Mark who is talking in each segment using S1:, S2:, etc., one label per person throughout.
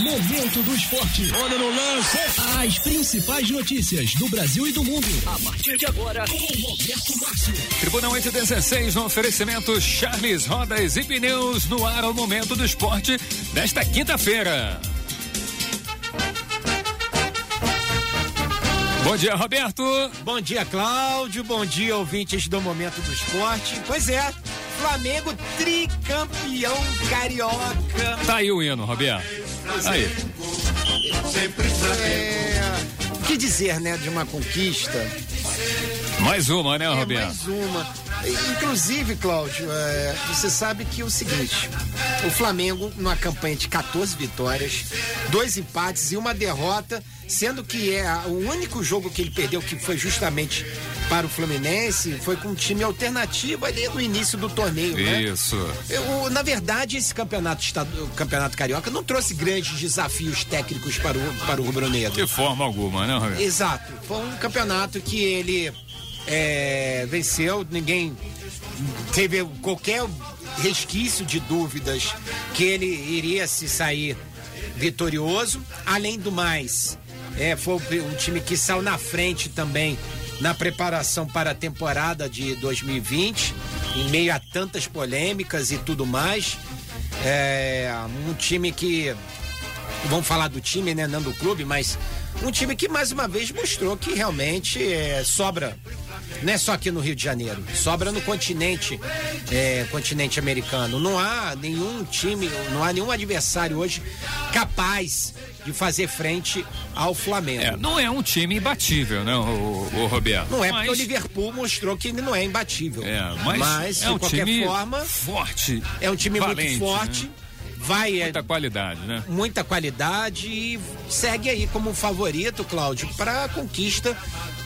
S1: Momento do esporte.
S2: Olha no lance.
S1: As principais notícias do Brasil e do mundo. A partir de agora, com Roberto Márcio.
S3: Tribuna 816 no oferecimento Charles Rodas e Pneus no ar ao momento do esporte desta quinta-feira. Bom dia, Roberto.
S4: Bom dia, Cláudio. Bom dia, ouvintes do Momento do Esporte. Pois é, Flamengo tricampeão carioca.
S3: Tá aí o hino, Roberto. Aí.
S4: É, o que dizer, né, de uma conquista?
S3: Mais uma, né,
S4: É,
S3: Roberto?
S4: mais uma. Inclusive, Cláudio, é, você sabe que é o seguinte: o Flamengo, numa campanha de 14 vitórias, dois empates e uma derrota, sendo que é o único jogo que ele perdeu, que foi justamente para o Fluminense, foi com um time alternativo ali no início do torneio, né?
S3: Isso.
S4: Eu, na verdade, esse campeonato, estadu- campeonato carioca não trouxe grandes desafios técnicos para o, para o rubro-negro.
S3: De forma alguma, né, Roberto?
S4: Exato. Foi um campeonato que ele é, venceu, ninguém teve qualquer resquício de dúvidas que ele iria se sair vitorioso. Além do mais, é, foi um time que saiu na frente também na preparação para a temporada de 2020, em meio a tantas polêmicas e tudo mais. É, um time que vamos falar do time, né, não do clube, mas um time que mais uma vez mostrou que realmente é, sobra, não é só aqui no Rio de Janeiro, sobra no continente, é, continente americano. Não há nenhum time, não há nenhum adversário hoje capaz de fazer frente ao Flamengo.
S3: É, não é um time imbatível, né, o, o Roberto?
S4: Não é
S3: Mas-
S4: porque o Liverpool mostrou que ele não é imbatível.
S3: É, mas,
S4: de
S3: é um
S4: qualquer
S3: time
S4: forma,
S3: forte.
S4: é um time
S3: valente,
S4: muito forte.
S3: né?
S4: Vai é,
S3: Muita qualidade, né?
S4: muita qualidade e segue aí como favorito, Cláudio, para a conquista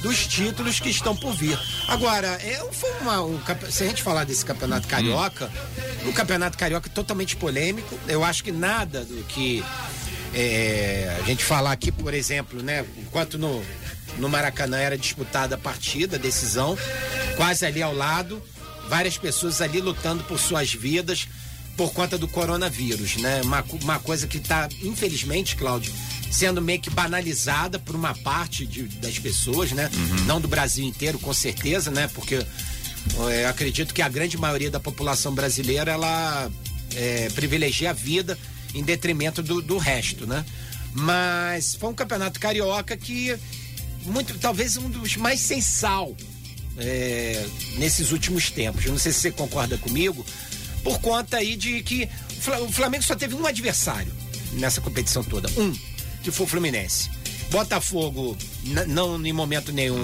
S4: dos títulos que estão por vir. Agora, é, foi uma, um, se a gente falar desse campeonato carioca, um campeonato carioca totalmente polêmico. Eu acho que nada do que é, a gente falar aqui, por exemplo, né, enquanto no, no Maracanã era disputada a partida, a decisão, quase ali ao lado, várias pessoas ali lutando por suas vidas por conta do coronavírus, né? Uma, uma coisa que está, infelizmente, Cláudio, sendo meio que banalizada por uma parte de- das pessoas, né? Não do Brasil inteiro, com certeza, né? Porque é, acredito que a grande maioria da população brasileira ela é, privilegia a vida em detrimento do, do resto, né? Mas foi um campeonato carioca que muito, talvez um dos mais sem sal é, nesses últimos tempos. Eu não sei se você concorda comigo, por conta aí de que o Flamengo só teve um adversário nessa competição toda, um, que foi o Fluminense. Botafogo, não em momento nenhum,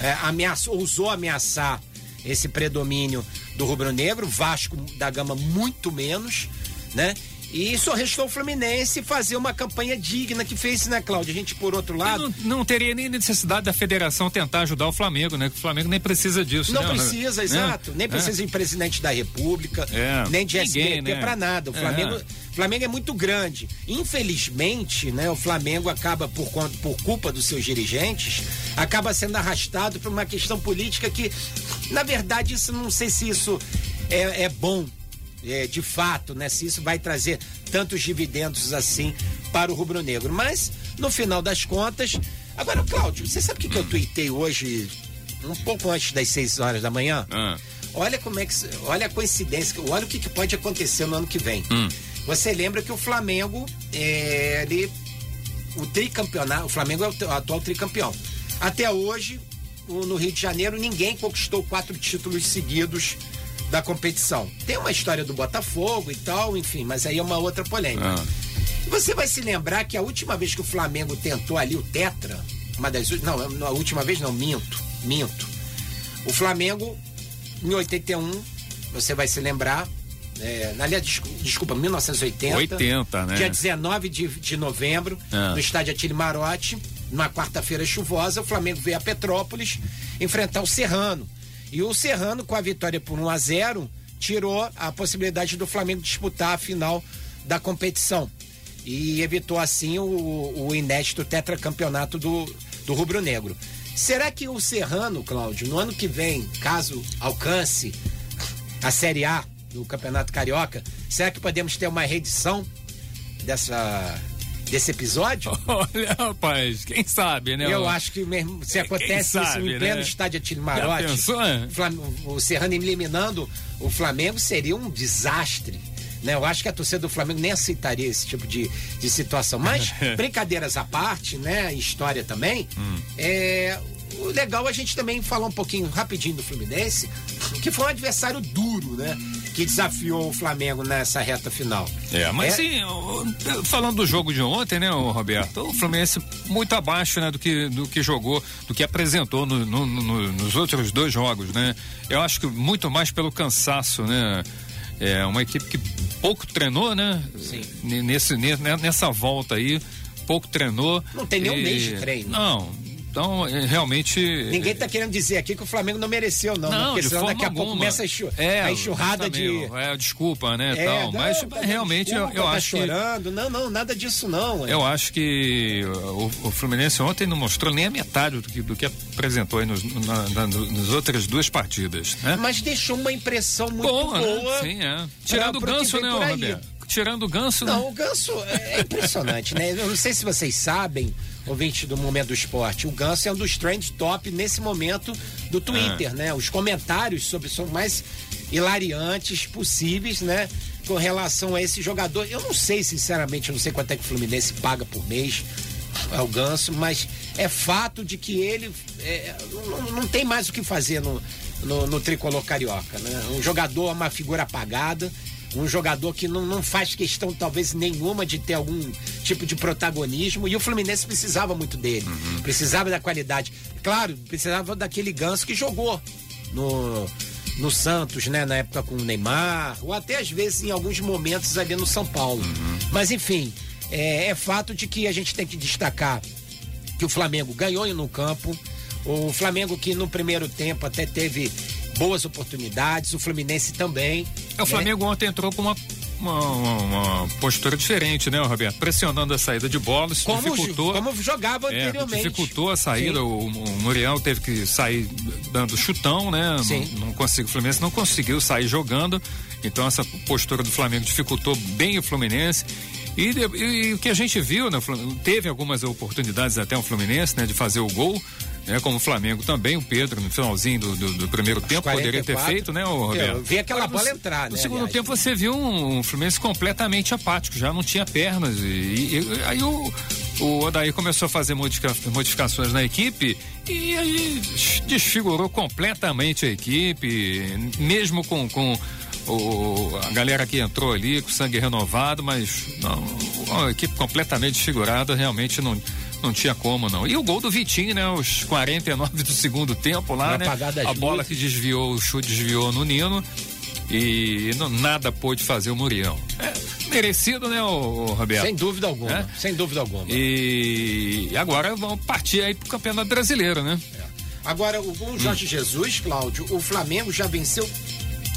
S4: é, ameaçou, ousou ameaçar esse predomínio do rubro-negro, Vasco da Gama muito menos, né? E só restou o Fluminense fazer uma campanha digna que fez, né, Cláudio? A gente, por outro lado,
S3: Não, não teria nem necessidade da federação tentar ajudar o Flamengo, né? Que o Flamengo nem precisa disso,
S4: Não
S3: né?
S4: precisa,
S3: É,
S4: exato. Nem
S3: é.
S4: precisa de presidente da República,
S3: É,
S4: nem de
S3: ninguém,
S4: SBT
S3: né?
S4: pra nada. O
S3: É.
S4: Flamengo, Flamengo é muito grande. Infelizmente, né, o Flamengo acaba por conta, por culpa dos seus dirigentes, acaba sendo arrastado por uma questão política que, na verdade, isso não sei se isso é, é bom. É, de fato, né? Se isso vai trazer tantos dividendos assim para o rubro-negro. Mas, no final das contas. Agora, Cláudio, você sabe o que, que eu tuitei hoje, um pouco antes das 6 horas da manhã?
S3: Ah,
S4: Olha como é que. Olha a coincidência, olha o que, que pode acontecer no ano que vem. Você lembra que o Flamengo, é, ele. O tricampeonato. O Flamengo é o atual tricampeão. Até hoje, no Rio de Janeiro, ninguém conquistou quatro títulos seguidos da competição. Tem uma história do Botafogo e tal, enfim, mas aí é uma outra polêmica.
S3: Ah.
S4: Você vai se lembrar que a última vez que o Flamengo tentou ali o Tetra, uma das não, não, a última vez não, minto, minto. O Flamengo, em 81, você vai se lembrar, é, aliás, descu- desculpa, 1980.
S3: 80, né?
S4: Dia 19 de, de novembro,
S3: Ah.
S4: no estádio Atílio Marotti, numa quarta-feira chuvosa, o Flamengo veio a Petrópolis enfrentar o Serrano. E o Serrano, com a vitória por 1 a 0 tirou a possibilidade do Flamengo disputar a final da competição. E evitou, assim, o, o inédito tetracampeonato do, do Rubro Negro. Será que o Serrano, Cláudio, no ano que vem, caso alcance a Série A do Campeonato Carioca, será que podemos ter uma reedição dessa desse episódio?
S3: Olha, rapaz, quem sabe, né?
S4: Eu acho que mesmo, se acontece sabe, isso em pleno né? estádio Atílio Marote, o Serrano eliminando o Flamengo seria um desastre. Né? Eu acho que a torcida do Flamengo nem aceitaria esse tipo de, de situação. Mas, brincadeiras à parte, né? História também. Hum. É, o legal é a gente também falar um pouquinho rapidinho do Fluminense, que foi um adversário duro, né? Que desafiou o Flamengo nessa reta final.
S3: É, mas é... sim, falando do jogo de ontem, né, Roberto? O Fluminense muito abaixo, né, do que, do que jogou, do que apresentou no, no, no, nos outros dois jogos, né? Eu acho que muito mais pelo cansaço, né? É uma equipe que pouco treinou, né? Sim. Nesse, nessa volta aí, pouco treinou.
S4: Não tem nem um mês de treino.
S3: Não, então, é, realmente.
S4: Ninguém está querendo dizer aqui que o Flamengo não mereceu, não.
S3: Não,
S4: porque
S3: senão
S4: daqui a
S3: alguma.
S4: pouco começa a, enxu é, a enxurrada de.
S3: É, desculpa, né? É, tal. Não, Mas tá realmente desculpa, eu, eu
S4: tá
S3: acho.
S4: chorando. Que... Não, não, nada disso não.
S3: É. Eu acho que o, o, Fluminense ontem não mostrou nem a metade do que, do que apresentou aí nos, na, na, nas outras duas partidas. Né?
S4: Mas deixou uma impressão muito boa. Né? boa
S3: né? Sim, é. Tirando o ganso, né, Roberto? Tirando o ganso,
S4: não,
S3: né?
S4: o ganso é, é impressionante, né? Eu não sei se vocês sabem ouvinte do Momento do Esporte. O Ganso é um dos trend top nesse momento do Twitter, ah. né? Os comentários sobre são mais hilariantes possíveis, né? Com relação a esse jogador. Eu não sei, sinceramente, eu não sei quanto é que o Fluminense paga por mês ao Ganso, mas é fato de que ele é, não, não, tem mais o que fazer no, no, no tricolor carioca, né? Um jogador, uma figura apagada um jogador que não, não faz questão, talvez, nenhuma de ter algum tipo de protagonismo. E o Fluminense precisava muito dele. Uhum. Precisava da qualidade. Claro, precisava daquele ganso que jogou no, no Santos, né? Na época com o Neymar, ou até às vezes em alguns momentos ali no São Paulo. Uhum. Mas enfim, é, é fato de que a gente tem que destacar que o Flamengo ganhou no campo. O Flamengo que no primeiro tempo até teve boas oportunidades, o Fluminense também.
S3: É, o Flamengo ontem entrou com uma uma, uma, postura diferente, né, Roberto? Pressionando a saída de bola, isso
S4: como,
S3: dificultou.
S4: Como jogava é, anteriormente.
S3: Dificultou a saída, o, o, Muriel teve que sair dando chutão, né? Sim. Não, não conseguiu, o Fluminense não conseguiu sair jogando. Então essa postura do Flamengo dificultou bem o Fluminense. E, o que a gente viu, né, teve algumas oportunidades até o Fluminense, né, de fazer o gol né? Como o Flamengo também, o Pedro, no finalzinho do, do, do primeiro tempo, 44, poderia ter feito, né, Roberto?
S4: Eu vi aquela bola entrar,
S3: No
S4: né,
S3: segundo aliás. tempo você viu um, um, Fluminense completamente apático, já não tinha pernas. E, e aí o, o Odair começou a fazer modifica, modificações na equipe e aí desfigurou completamente a equipe, mesmo com, com o, a galera que entrou ali com sangue renovado, mas não, uma equipe completamente desfigurada, realmente não não tinha como, não. E o gol do Vitinho, né? Os 49 do segundo tempo lá, né? A bola que desviou, o chute desviou no Nino. E não, nada pôde fazer o Muriel. É, merecido, né, o, o Roberto?
S4: Sem dúvida alguma. É? Sem dúvida alguma.
S3: E agora vamos partir aí pro Campeonato Brasileiro, né? É.
S4: Agora, o, o Jorge hum. Jesus, Cláudio, o Flamengo já venceu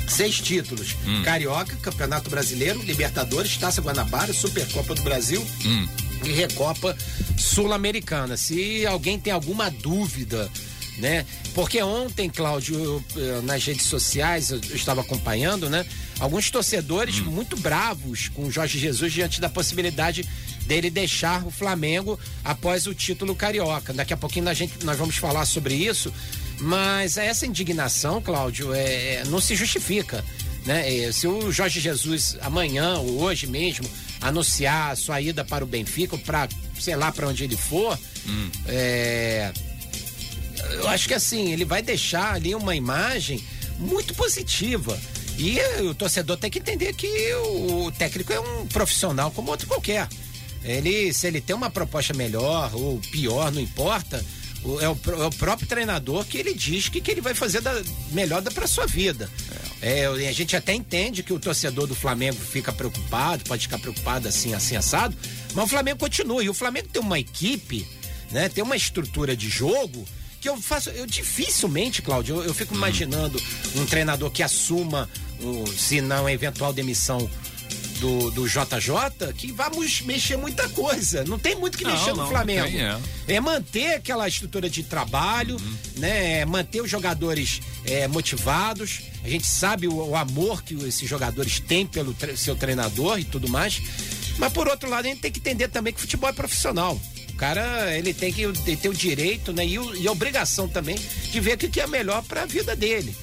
S4: seis títulos: hum. Carioca, Campeonato Brasileiro, Libertadores, Taça Guanabara, Supercopa do Brasil. Hum e Recopa Sul-Americana. Se alguém tem alguma dúvida, né? Porque ontem, Cláudio, eu, nas redes sociais, eu, eu, estava acompanhando, né? Alguns torcedores hum. muito bravos com o Jorge Jesus diante da possibilidade dele deixar o Flamengo após o título carioca. Daqui a pouquinho a gente, nós vamos falar sobre isso, mas essa indignação, Cláudio, é, é não se justifica. Né? É, se o Jorge Jesus amanhã ou hoje mesmo anunciar a sua ida para o Benfica, para sei lá para onde ele for, hum. é, eu acho que assim, ele vai deixar ali uma imagem muito positiva. E o torcedor tem que entender que o técnico é um profissional como outro qualquer. Ele, se ele tem uma proposta melhor ou pior, não importa, é o, é o próprio treinador que ele diz que, que ele vai fazer da, melhor para sua vida. É. é. a gente até entende que o torcedor do Flamengo fica preocupado, pode ficar preocupado assim, assim, assado, mas o Flamengo continua. E o Flamengo tem uma equipe, né? Tem uma estrutura de jogo que eu faço. Eu dificilmente, Cláudio, eu, eu fico hum. imaginando um treinador que assuma, um, se não eventual demissão do, do JJ que vamos mexer muita coisa. Não tem muito que não, mexer no não, Flamengo. Tem, é. é. manter aquela estrutura de trabalho, uhum. né? É manter os jogadores é, motivados. A gente sabe o, o, amor que esses jogadores têm pelo tre seu treinador e tudo mais. Mas por outro lado, a gente tem que entender também que futebol é profissional. O cara, ele tem que ter o direito, né? E, o, e a obrigação também de ver o que é melhor para a vida dele.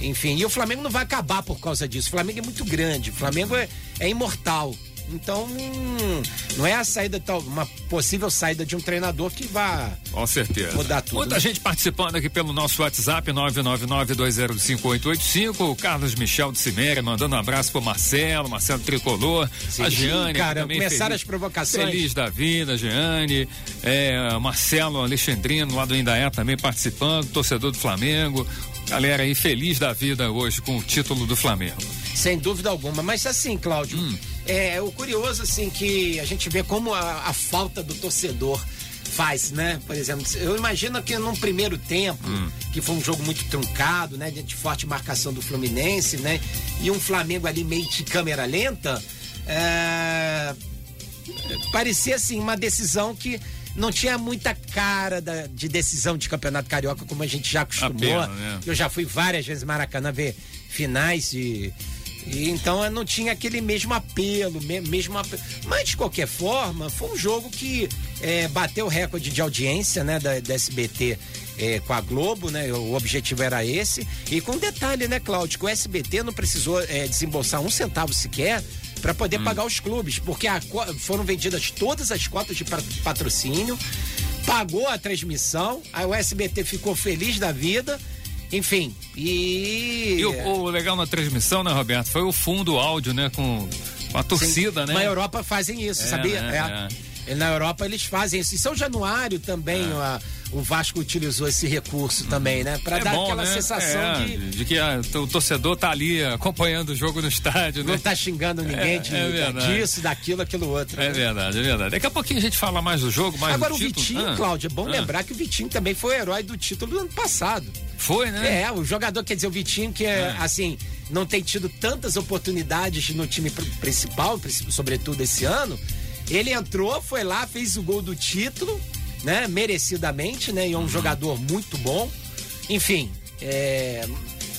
S4: Enfim, e o Flamengo não vai acabar por causa disso. O Flamengo é muito grande, o Flamengo é, é imortal. Então, hum, não é a saída, uma possível saída de um treinador que vá
S3: Com certeza.
S4: mudar tudo.
S3: Muita
S4: né?
S3: gente participando aqui pelo nosso WhatsApp, 999-205885. O Carlos Michel de Cimeira mandando um abraço pro Marcelo, Marcelo Tricolor,
S4: Sim,
S3: a Giane.
S4: cara, começaram
S3: feliz,
S4: as provocações.
S3: Feliz da vida, Giane. É, Marcelo Alexandrino, lá do Indaé, também participando, torcedor do Flamengo. Galera aí feliz da vida hoje com o título do Flamengo.
S4: Sem dúvida alguma. Mas assim, Cláudio,
S3: Hum.
S4: é o curioso, assim, que a gente vê como a, a falta do torcedor faz, né? Por exemplo, eu imagino que num primeiro tempo,
S3: Hum.
S4: que foi um jogo muito truncado, né? De forte marcação do Fluminense, né? E um Flamengo ali meio de câmera lenta, é, parecia assim uma decisão que não tinha muita cara da- de decisão de campeonato carioca como a gente já acostumou.
S3: pena, né?
S4: Eu já fui várias vezes Maracanã ver finais e, e então eu não tinha aquele mesmo apelo, me- mesmo apelo. Mas de qualquer forma, foi um jogo que é, bateu o recorde de audiência, né, da, da SBT. é, com a Globo, né? O objetivo era esse. E com detalhe, né, Cláudio? Que o SBT não precisou é, desembolsar um centavo sequer para poder pagar os clubes, porque a foram vendidas todas as cotas de pa- patrocínio, pagou a transmissão, aí o SBT ficou feliz da vida, enfim, e.
S3: E o, o legal na transmissão, né, Roberto, foi o fundo áudio, né, com, com a torcida, né?
S4: Na Europa fazem isso,
S3: É,
S4: sabia?
S3: né?
S4: E Na Europa eles fazem isso. Em São Januário também
S3: É.
S4: a- o Vasco utilizou esse recurso também, né? Para
S3: É
S4: dar
S3: bom,
S4: aquela
S3: né?
S4: sensação
S3: É,
S4: de
S3: de que a- o torcedor tá ali acompanhando o jogo no estádio,
S4: não
S3: né?
S4: tá xingando ninguém
S3: É,
S4: de,
S3: é
S4: disso, daquilo, aquilo outro.
S3: É
S4: né?
S3: verdade, é verdade. Daqui a pouquinho a gente fala mais do jogo, mais
S4: Agora
S3: do
S4: o
S3: título.
S4: Vitinho,
S3: Ah,
S4: Cláudio, é bom
S3: ah,
S4: lembrar que o Vitinho também foi o herói do título do ano passado.
S3: Foi, né?
S4: É, o jogador, quer dizer, o Vitinho, que é, assim, não tem tido tantas oportunidades no time pr- principal, prin- sobretudo esse ano. Ele entrou, foi lá, fez o gol do título, né? Merecidamente, né? E é um jogador muito bom. Enfim, é,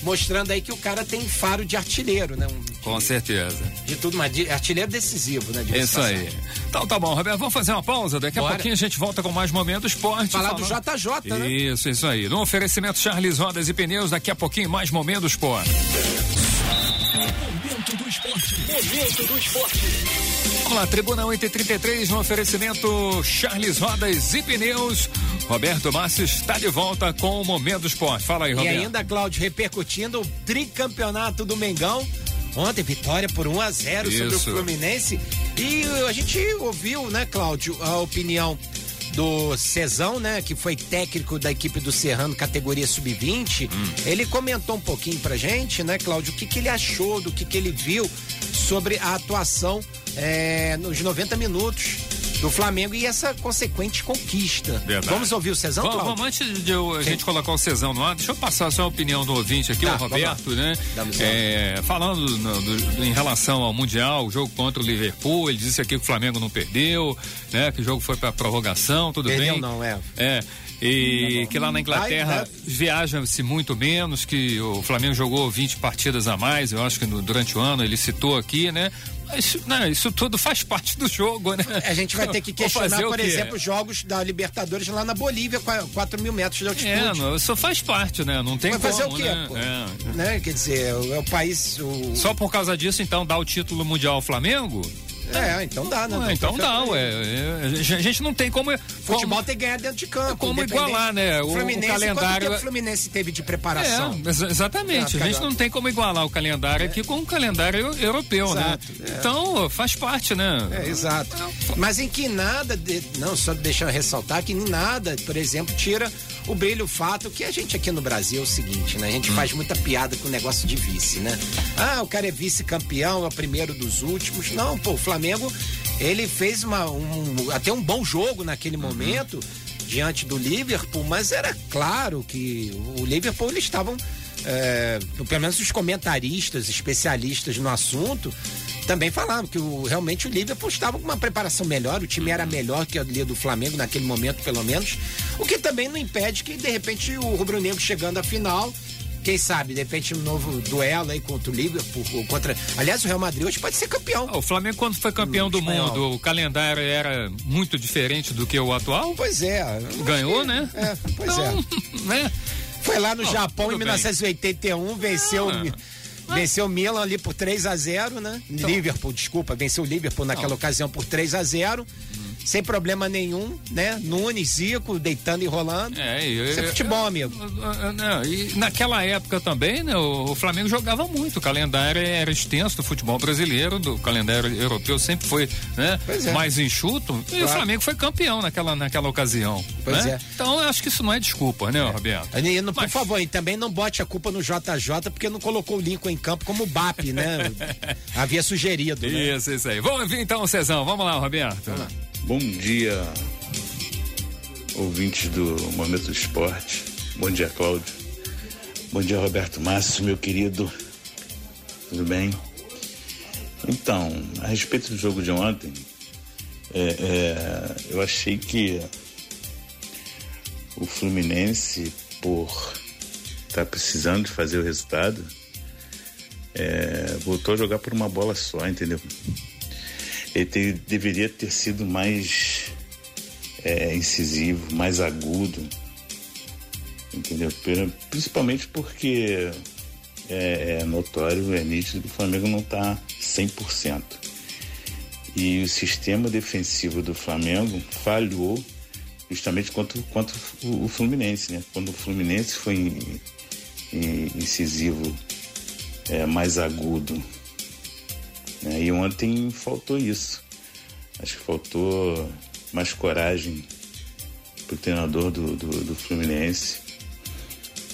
S4: mostrando aí que o cara tem faro de artilheiro, né? Um-
S3: Com certeza.
S4: de tudo, mas de artilheiro decisivo, né? Diga-se
S3: isso
S4: de
S3: aí. Então tá bom, Roberto, vamos fazer uma pausa. Daqui a
S4: Bora.
S3: pouquinho a gente volta com mais momento esporte.
S4: Falar do
S3: falando-
S4: JJ, né?
S3: Isso, isso aí. No oferecimento Charles Rodas e Pneus, daqui a pouquinho mais momento esporte.
S1: Momento do esporte. Momento do esporte.
S3: Vamos lá, Tribuna 833 no oferecimento Charles Rodas e Pneus. Roberto Márcio está de volta com o Momento Esporte. Fala aí,
S4: E
S3: Roberto.
S4: ainda, Cláudio, repercutindo o tricampeonato do Mengão. Ontem, vitória por 1 a 0 sobre o
S3: Isso.
S4: Fluminense. E a gente ouviu, né, Cláudio, a opinião do Cezão, né, que foi técnico da equipe do Serrano, categoria sub-20.
S3: Hum.
S4: Ele comentou um pouquinho pra gente, né, Cláudio, o que, que ele achou, do que, que ele viu sobre a atuação é, nos 90 minutos do Flamengo e essa consequente conquista.
S3: Verdade.
S4: Vamos ouvir o Cezão,
S3: Vamos, vamos, antes de eu- a gente colocar o Cezão no ar, deixa eu passar só a opinião do ouvinte aqui,
S4: Tá,
S3: o Roberto, né? É, falando no- do- em relação ao Mundial, o jogo contra o Liverpool, ele disse aqui que o Flamengo não perdeu, né? Que o jogo foi pra prorrogação, tudo
S4: Perdeu
S3: bem.
S4: não, é.
S3: É. E que lá na Inglaterra
S4: né?
S3: viaja-se muito menos, que o Flamengo jogou 20 partidas a mais, eu acho que no- durante o ano ele citou aqui, né? Mas né, isso tudo faz parte do jogo, né?
S4: A gente vai ter que questionar, por exemplo, jogos da Libertadores lá na Bolívia, com a 4 mil metros de altitude.
S3: É, não, isso faz parte, né? Não tem
S4: Vai
S3: como,
S4: fazer o quê?
S3: né?
S4: pô?
S3: É.
S4: Né? Quer dizer, é o país. O...
S3: Só por causa disso, então, dá o título mundial ao Flamengo?
S4: É, então dá, né?
S3: Ah, então dá, ué. É, A gente não tem como.
S4: Futebol
S3: como
S4: tem que ganhar dentro de campo.
S3: como igualar, né? O- o
S4: Fluminense,
S3: calendário-
S4: Quanto tempo o Fluminense teve de preparação?
S3: É, ex- exatamente. A gente não tem como igualar o calendário aqui com o calendário eu- europeu,
S4: Exato,
S3: né?
S4: é.
S3: Então, faz parte, né?
S4: É, exato. Mas em que nada, de- não, só deixando ressaltar que em nada, por exemplo, tira o brilho, o fato que a gente aqui no Brasil é o seguinte, né? A
S3: Hum.
S4: gente faz muita piada com o negócio de vice, né? Ah, o cara é vice-campeão, é o primeiro dos últimos. Não, pô, o Flamengo, ele fez uma, um, até um bom jogo naquele
S3: Uhum.
S4: momento diante do Liverpool, mas era claro que o Liverpool eles estavam é, pelo menos os comentaristas, especialistas no assunto, também falavam que o, realmente o Liverpool estava com uma preparação melhor, o time era melhor que a linha do Flamengo naquele momento, pelo menos. O que também não impede que, de repente, o Rubro Negro chegando à final quem sabe, de repente, um novo duelo aí contra o Liverpool, contra. Aliás, o Real Madrid hoje pode ser campeão.
S3: Ah, o Flamengo, quando foi campeão do mundo, o calendário era muito diferente do que o atual?
S4: Pois é.
S3: Ganhou,
S4: que...
S3: né?
S4: É, pois é. então, é. Né? Foi lá no Japão em 1981, bem. venceu. Ah. Venceu o Milan ali por 3 a 0 né? Então. Liverpool, desculpa, venceu o Liverpool naquela Não. ocasião por 3 a 0 sem problema nenhum, né? Nunes, Zico, deitando e rolando. É, Isso é futebol, amigo.
S3: Não, e naquela época também, né? O, o, Flamengo jogava muito. O calendário era extenso do futebol brasileiro, do calendário europeu sempre foi né, é. mais enxuto. E claro. o Flamengo foi campeão naquela, naquela ocasião. Pois né? é. Então eu acho que isso não é desculpa, né, é. Roberto?
S4: E, por Mas... favor, e também não bote a culpa no JJ, porque não colocou o Lincoln em campo como BAP, né? Havia sugerido.
S3: Né? Isso, isso aí. Vamos ver então, Cezão. Vamos lá, Roberto. Vamos lá.
S2: Bom dia, ouvintes do Momento do Esporte. Bom dia, Cláudio. Bom dia, Roberto Márcio, meu querido. Tudo bem? Então, a respeito do jogo de ontem, é, é, eu achei que o Fluminense, por estar tá precisando de fazer o resultado, é, voltou a jogar por uma bola só, entendeu? Ele ter, deveria ter sido mais é, incisivo, mais agudo, entendeu? Principalmente porque é, é notório, é nítido que o Flamengo não está 100%. E o sistema defensivo do Flamengo falhou justamente contra, contra o, o Fluminense, né? Quando o Fluminense foi in, in, incisivo, é, mais agudo né? E ontem faltou isso. Acho que faltou mais coragem para o treinador do, do, do Fluminense.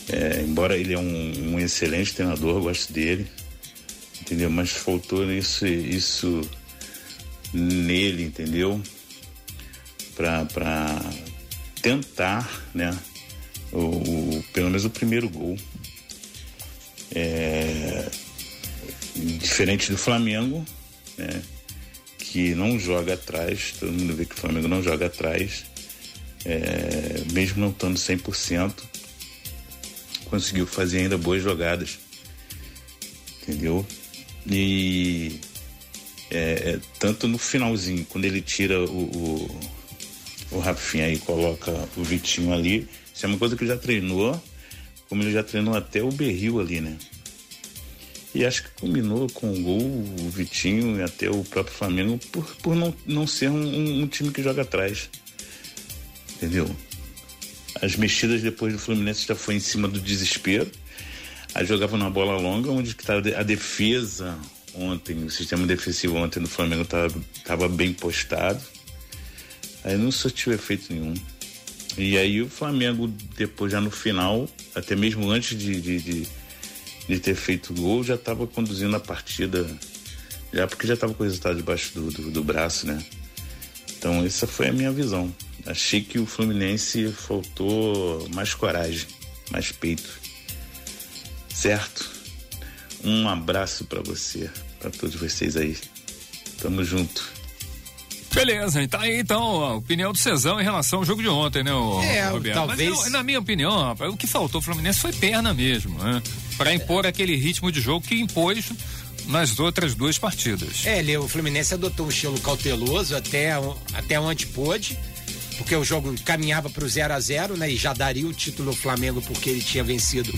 S2: É, embora ele é um, um, excelente treinador, gosto dele, entendeu? Mas faltou isso, isso nele, entendeu? Para tentar, né? O, o, pelo menos o primeiro gol. É, Diferente do Flamengo, né? Que não joga atrás, todo mundo vê que o Flamengo não joga atrás, é, mesmo não estando 100%, conseguiu fazer ainda boas jogadas, entendeu? E é, é tanto no finalzinho, quando ele tira o, o, o Rafinha e coloca o Vitinho ali, isso é uma coisa que ele já treinou, como ele já treinou até o Berril ali, né? E acho que combinou com o gol, o Vitinho e até o próprio Flamengo por, por não, não ser um, um time que joga atrás. Entendeu? As mexidas depois do Fluminense já foi em cima do desespero. Aí jogava na bola longa, onde estava a defesa ontem, o sistema defensivo ontem do Flamengo estava bem postado. Aí não surtiu efeito nenhum. E aí o Flamengo, depois já no final, até mesmo antes de, de, de de ter feito gol, já estava conduzindo a partida, já porque já estava com o resultado debaixo do, do, do, braço, né? Então essa foi a minha visão. Achei que o Fluminense faltou mais coragem, mais peito. Certo? Um abraço para você, para todos vocês aí. Tamo junto.
S3: Beleza, tá aí então a opinião do Cezão em relação ao jogo de ontem, né, o,
S4: é, Roberto? Talvez... Mas,
S3: na minha opinião, rapaz, o que faltou ao Fluminense foi perna mesmo, né? Para impor é. aquele ritmo de jogo que impôs nas outras duas partidas.
S4: É, ele, o Fluminense adotou um estilo cauteloso até, até onde pôde porque o jogo caminhava para o 0 a 0 né? E já daria o título ao Flamengo porque ele tinha vencido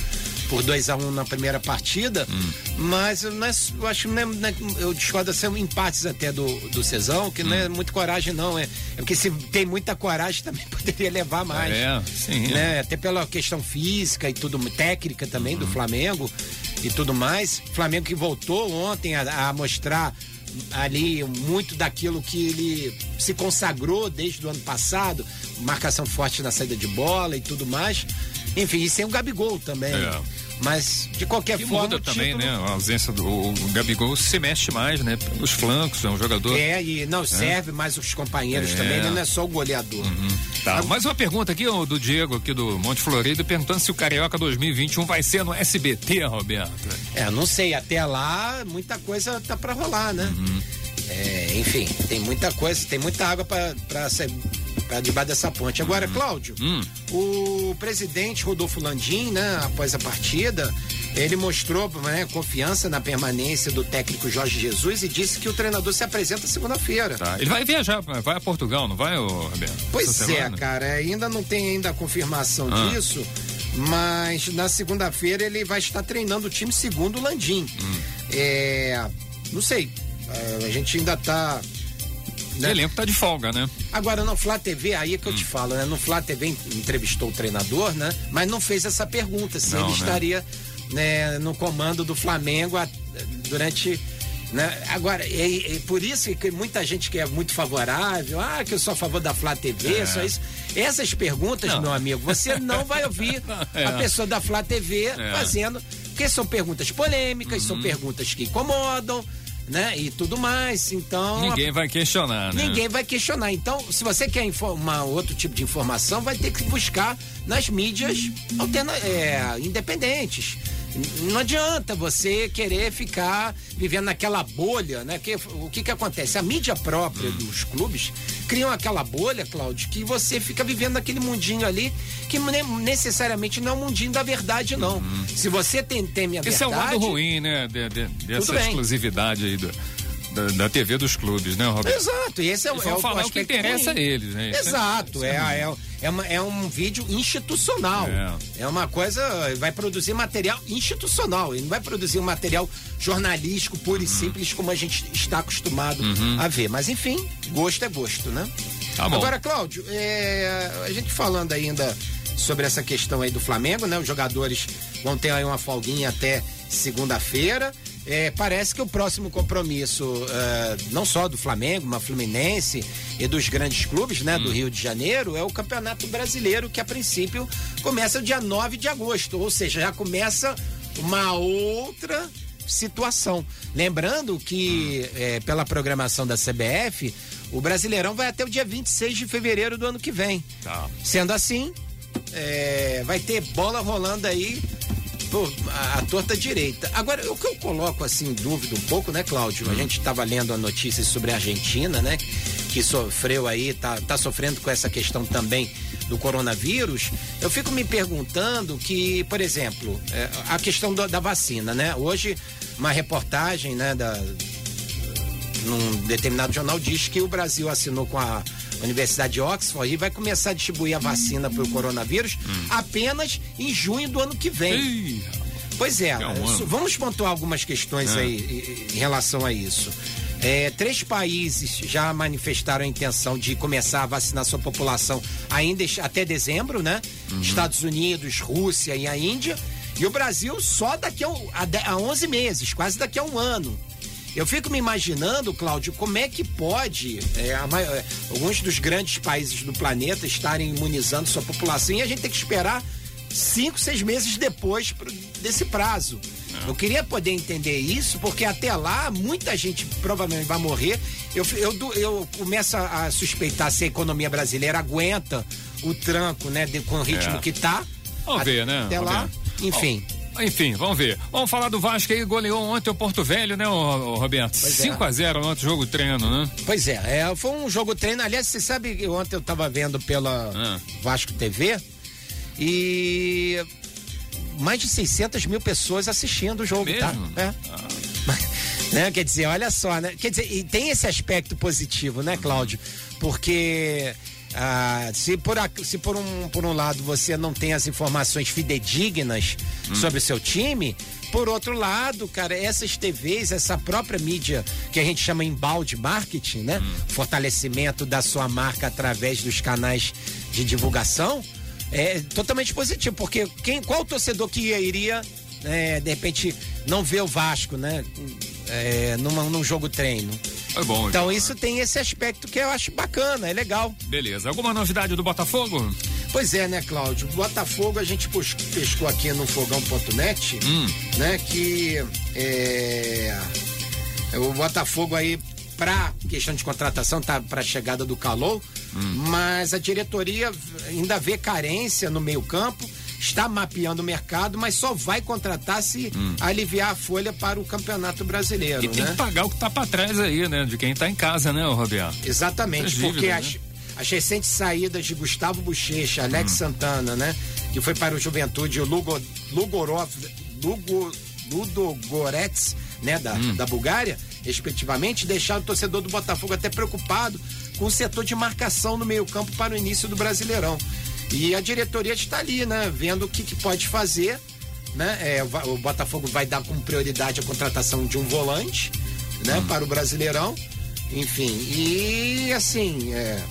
S4: por 2 a 1 um na primeira partida. Hum. Mas eu, é, eu acho que é, é, eu discordo são empates até do, do Cezão, que hum. não é hum. muito coragem, não. É, é porque se tem muita coragem também poderia levar mais. É, sim. Né? Até pela questão física e tudo, técnica também do uhum. Flamengo e tudo mais. Flamengo que voltou ontem a, a mostrar ali muito daquilo que ele se consagrou desde o ano passado, marcação forte na saída de bola e tudo mais. Enfim, e sem o Gabigol também. É. Mas, de qualquer que forma.
S3: Muda também, título... né? A ausência do o Gabigol se mexe mais, né? Os flancos, é um jogador.
S4: É, e não, é. serve mais os companheiros é. também, né? não é só o goleador. Uhum.
S3: Tá. Mais uma pergunta aqui ó, do Diego, aqui do Monte Florido, perguntando se o Carioca 2021 vai ser no SBT, Roberto.
S4: É, não sei, até lá muita coisa tá para rolar, né? Uhum. É, enfim, tem muita coisa, tem muita água para ser para debaixo dessa ponte. Agora,
S3: Uhum.
S4: Cláudio, o presidente Rodolfo Landim, né, após a partida, ele mostrou né, confiança na permanência do técnico Jorge Jesus e disse que o treinador se apresenta segunda-feira.
S3: Tá. Ele vai viajar, vai a Portugal, não vai, ô, Roberto?
S4: Pois é, cara, ainda não tem ainda a confirmação
S3: Ah.
S4: disso, mas na segunda-feira ele vai estar treinando o time segundo o Landim.
S3: Hum.
S4: É, não sei, a gente ainda tá
S3: O
S4: né?
S3: elenco tá de folga, né?
S4: Agora, no Flá TV, aí é que eu
S3: Hum.
S4: te falo, né? No Flá TV entrevistou o treinador, né? Mas não fez essa pergunta, se
S3: Não,
S4: ele
S3: né?
S4: estaria né, no comando do Flamengo a- durante. Né? Agora, é, é por isso que muita gente que é muito favorável, ah, que eu sou a favor da Flá TV, só isso. Essas perguntas,
S3: É. Não.
S4: meu amigo, você não vai ouvir
S3: É.
S4: a pessoa da Flá TV
S3: É.
S4: fazendo, porque são perguntas polêmicas,
S3: Uhum.
S4: são perguntas que incomodam, né? E tudo mais. Então.
S3: Ninguém vai questionar, né?
S4: Ninguém vai questionar. Então, se você quer informar outro tipo de informação, vai ter que buscar nas mídias alterna é, independentes. Não adianta você querer ficar vivendo naquela bolha, né? Que, o que que acontece? A mídia própria dos clubes criam aquela bolha, Cláudio, que você fica vivendo naquele mundinho ali que ne- necessariamente não é o mundinho da verdade, não. Se você tem, teme a
S3: Esse é o
S4: verdade...
S3: lado ruim, né? de- de- dessa exclusividade aí do- da, da TV dos clubes, né, Roberto?
S4: Exato, e esse é,
S3: Eles
S4: é o
S3: falar o que interessa a eles, né?
S4: Exato, é,
S3: é
S4: é, é, uma- é um vídeo institucional.
S3: É.
S4: É. uma coisa, vai produzir material institucional, ele não vai produzir um material jornalístico puro e
S3: Uhum.
S4: simples como a gente está acostumado a ver. Mas enfim, gosto é gosto, né?
S3: Tá bom.
S4: Agora, Cláudio, é, a gente falando ainda sobre essa questão aí do Flamengo, né? Os jogadores vão ter aí uma folguinha até segunda-feira. É, parece que o próximo compromisso, é, não só do Flamengo, mas Fluminense e dos grandes clubes, né, do Rio de Janeiro, é o Campeonato Brasileiro, que a princípio começa dia 9 de agosto, ou seja, já começa uma outra situação. Lembrando que, é, pela programação da CBF, o Brasileirão vai até o dia 26 de fevereiro do ano que vem.
S3: Tá.
S4: Sendo assim, é, vai ter bola rolando aí pô, a, a torta direita. Agora, o que eu coloco assim em dúvida um pouco, né, Cláudio? A gente estava lendo a notícias sobre a Argentina, né? Que sofreu aí, tá, tá sofrendo com essa questão também do coronavírus. Eu fico me perguntando que, por exemplo, é, a questão do- da vacina, né? Hoje, uma reportagem, né, da, num determinado jornal diz que o Brasil assinou com a Universidade de Oxford e vai começar a distribuir a vacina para o coronavírus apenas em junho do ano que vem.
S3: Ih,
S4: Pois é,
S3: É um
S4: vamos pontuar algumas questões
S3: É.
S4: aí em- relação a isso. É, três países já manifestaram a intenção de começar a vacinar sua população ainda até dezembro, né?
S3: Uhum.
S4: Estados Unidos, Rússia e a Índia. E o Brasil só daqui a, a a 11 meses, quase daqui a um ano. Eu fico me imaginando, Cláudio, como é que pode é, a mai- é, alguns dos grandes países do planeta estarem imunizando sua população e a gente tem que esperar cinco, seis meses depois desse prazo. Eu queria poder entender isso, porque até lá muita gente provavelmente vai morrer. Eu, eu, eu começo a, a suspeitar se a economia brasileira aguenta o tranco, né, de- com o ritmo
S3: É.
S4: que tá.
S3: Vamos ver, né?
S4: Até
S3: Vamos
S4: lá,
S3: ver.
S4: enfim.
S3: Enfim, vamos ver. Vamos falar do Vasco aí, goleou ontem o Porto Velho, né, Roberto?
S4: Pois é.
S3: 5x0 ontem, jogo treino, né?
S4: Pois é, é, foi um jogo treino. Aliás, você sabe que ontem eu tava vendo pela
S3: Ah.
S4: Vasco TV e mais de 600 mil pessoas assistindo o jogo,
S3: Mesmo?
S4: tá? É. Né? Quer dizer, olha só, né? Quer dizer, e tem esse aspecto positivo, né, Cláudio? Porque ah, se, por, se por, um, por um lado você não tem as informações fidedignas sobre o seu time, por outro lado, cara, essas TVs, essa própria mídia que a gente chama embalde marketing, né? Fortalecimento da sua marca através dos canais de divulgação, é totalmente positivo, porque quem, qual torcedor que iria, é, de repente, não ver o Vasco, né? É, numa, num jogo treino.
S3: Foi bom.
S4: Então isso tem esse aspecto que eu acho bacana, é legal.
S3: Beleza. Alguma novidade do Botafogo?
S4: Pois é, né, Cláudio? Botafogo a gente pescou aqui no fogão.net,
S3: Hum.
S4: né, que é, o Botafogo aí pra questão de contratação tá pra chegada do Calou, mas a diretoria ainda vê carência no meio-campo, está mapeando o mercado, mas só vai contratar se aliviar a folha para o Campeonato Brasileiro,
S3: E tem
S4: né?
S3: que pagar o que tá pra trás aí, né? De quem tá em casa, né, Roberto?
S4: Exatamente, porque
S3: dívidas,
S4: as, as recentes saídas de Gustavo Bochecha, Alex hum. Santana, né? Que foi para o Juventude, o Lugo, Lugorov, Lugo, Ludogorets, né? Da, hum. da Bulgária, respectivamente, deixaram o torcedor do Botafogo até preocupado com o setor de marcação no meio-campo para o início do Brasileirão. E a diretoria está ali, né? Vendo o que, que pode fazer. Né? É, o Botafogo vai dar como prioridade a contratação de um volante né? Hum. para o Brasileirão. Enfim, e assim, é,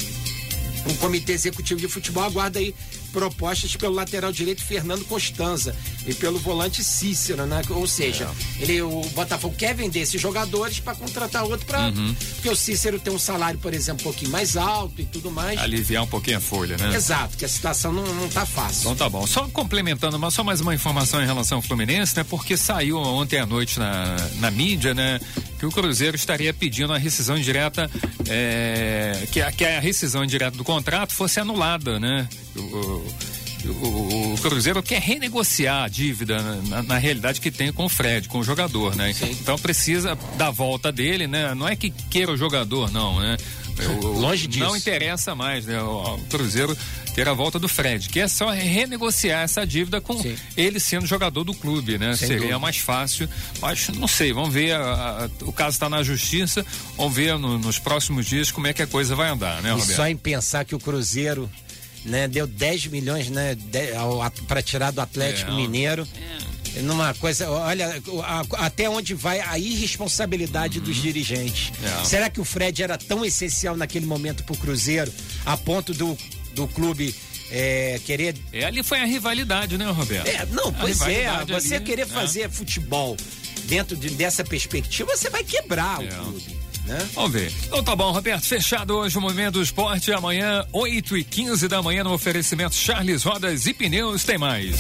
S4: o Comitê Executivo de Futebol aguarda aí propostas pelo lateral direito Fernando Costanza e pelo volante Cícero, né? Ou seja, é. ele, o Botafogo quer vender esses jogadores para contratar outro para uhum. porque o Cícero tem um salário, por exemplo, um pouquinho mais alto e tudo mais.
S3: Aliviar um pouquinho a folha, né?
S4: Exato, que a situação não, não tá fácil.
S3: Então tá bom. Só complementando, mas só mais uma informação em relação ao Fluminense, né? Porque saiu ontem à noite na, na mídia, né? Que o Cruzeiro estaria pedindo a rescisão direta, é, que, a, que a rescisão direta do contrato fosse anulada, né? O, o, o, Cruzeiro quer renegociar a dívida na, na, realidade que tem com o Fred, com o jogador, né? Sim. Então precisa da volta dele, né? Não é que queira o jogador, não, né? O, Longe disso. Não interessa mais, né? O, o, Cruzeiro ter a volta do Fred, que é só renegociar essa dívida com Sim. ele sendo jogador do clube, né? Sem Seria dúvida. mais fácil, mas não sei, vamos ver, a, a, o caso está na justiça, vamos ver no, nos próximos dias como é que a coisa vai andar, né, Roberto?
S4: E só em pensar que o Cruzeiro né? Deu 10 milhões, né? Para tirar do Atlético é, Mineiro. É. Numa coisa, olha, a, até onde vai a irresponsabilidade uhum. dos dirigentes. É. Será que o Fred era tão essencial naquele momento pro Cruzeiro, a ponto do, do clube é, querer.
S3: É, ali foi a rivalidade, né, Roberto?
S4: É, não, pois é. Você ali, querer né? fazer futebol dentro de, dessa perspectiva, você vai quebrar o é. clube
S3: né? Vamos ver. Então tá bom, Roberto. Fechado hoje o Momento do Esporte. Amanhã, 8 e 15 da manhã, no oferecimento Charles Rodas e Pneus. Tem mais.